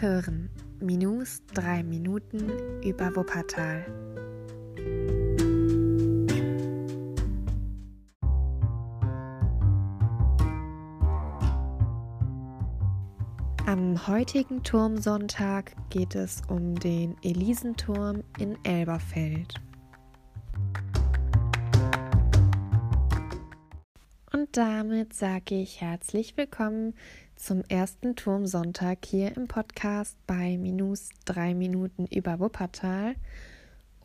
hören Minus 3 Minuten über Wuppertal. Am heutigen Turmsonntag geht es um den Elisenturm in Elberfeld. Damit sage ich herzlich willkommen zum ersten Turmsonntag hier im Podcast bei Minus drei Minuten über Wuppertal.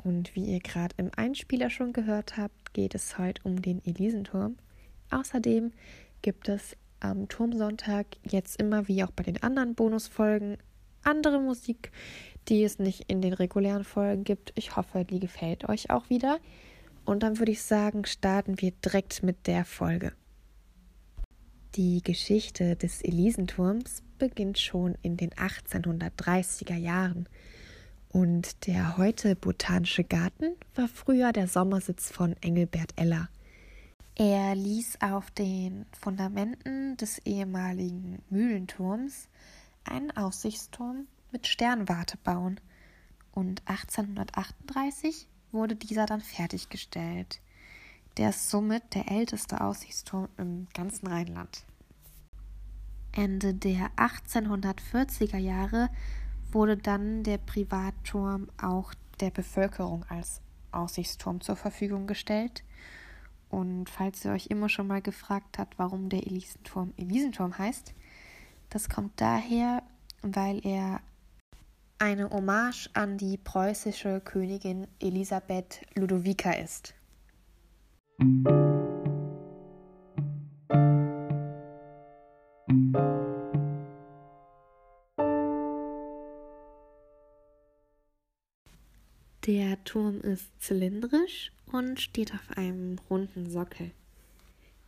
Und wie ihr gerade im Einspieler schon gehört habt, geht es heute um den Elisenturm. Außerdem gibt es am Turmsonntag jetzt immer wie auch bei den anderen Bonusfolgen andere Musik, die es nicht in den regulären Folgen gibt. Ich hoffe, die gefällt euch auch wieder. Und dann würde ich sagen, starten wir direkt mit der Folge. Die Geschichte des Elisenturms beginnt schon in den 1830er Jahren und der heute Botanische Garten war früher der Sommersitz von Engelbert Eller. Er ließ auf den Fundamenten des ehemaligen Mühlenturms einen Aussichtsturm mit Sternwarte bauen und 1838 wurde dieser dann fertiggestellt. Der ist somit der älteste Aussichtsturm im ganzen Rheinland. Ende der 1840er Jahre wurde dann der Privatturm auch der Bevölkerung als Aussichtsturm zur Verfügung gestellt. Und falls ihr euch immer schon mal gefragt habt, warum der Elisenturm Elisenturm heißt, das kommt daher, weil er eine Hommage an die preußische Königin Elisabeth Ludovica ist. Der Turm ist zylindrisch und steht auf einem runden Sockel.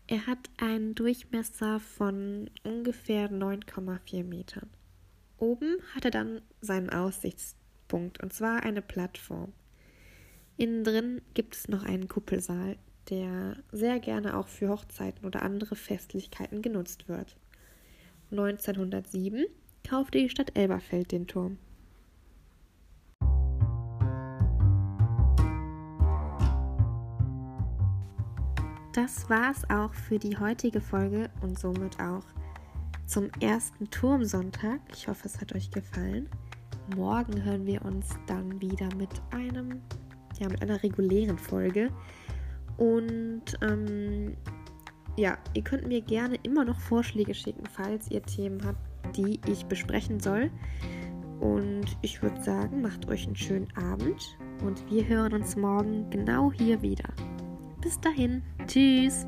Er hat einen Durchmesser von ungefähr 9,4 Metern. Oben hat er dann seinen Aussichtspunkt, und zwar eine Plattform. Innen drin gibt es noch einen Kuppelsaal, der sehr gerne auch für Hochzeiten oder andere Festlichkeiten genutzt wird. 1907 kaufte die Stadt Elberfeld den Turm. Das war's auch für die heutige Folge und somit auch zum ersten Turmsonntag. Ich hoffe, es hat euch gefallen. Morgen hören wir uns dann wieder mit einem, ja, mit einer regulären Folge. Und ähm, ja, ihr könnt mir gerne immer noch Vorschläge schicken, falls ihr Themen habt, die ich besprechen soll. Und ich würde sagen, macht euch einen schönen Abend und wir hören uns morgen genau hier wieder. Bis dahin, tschüss.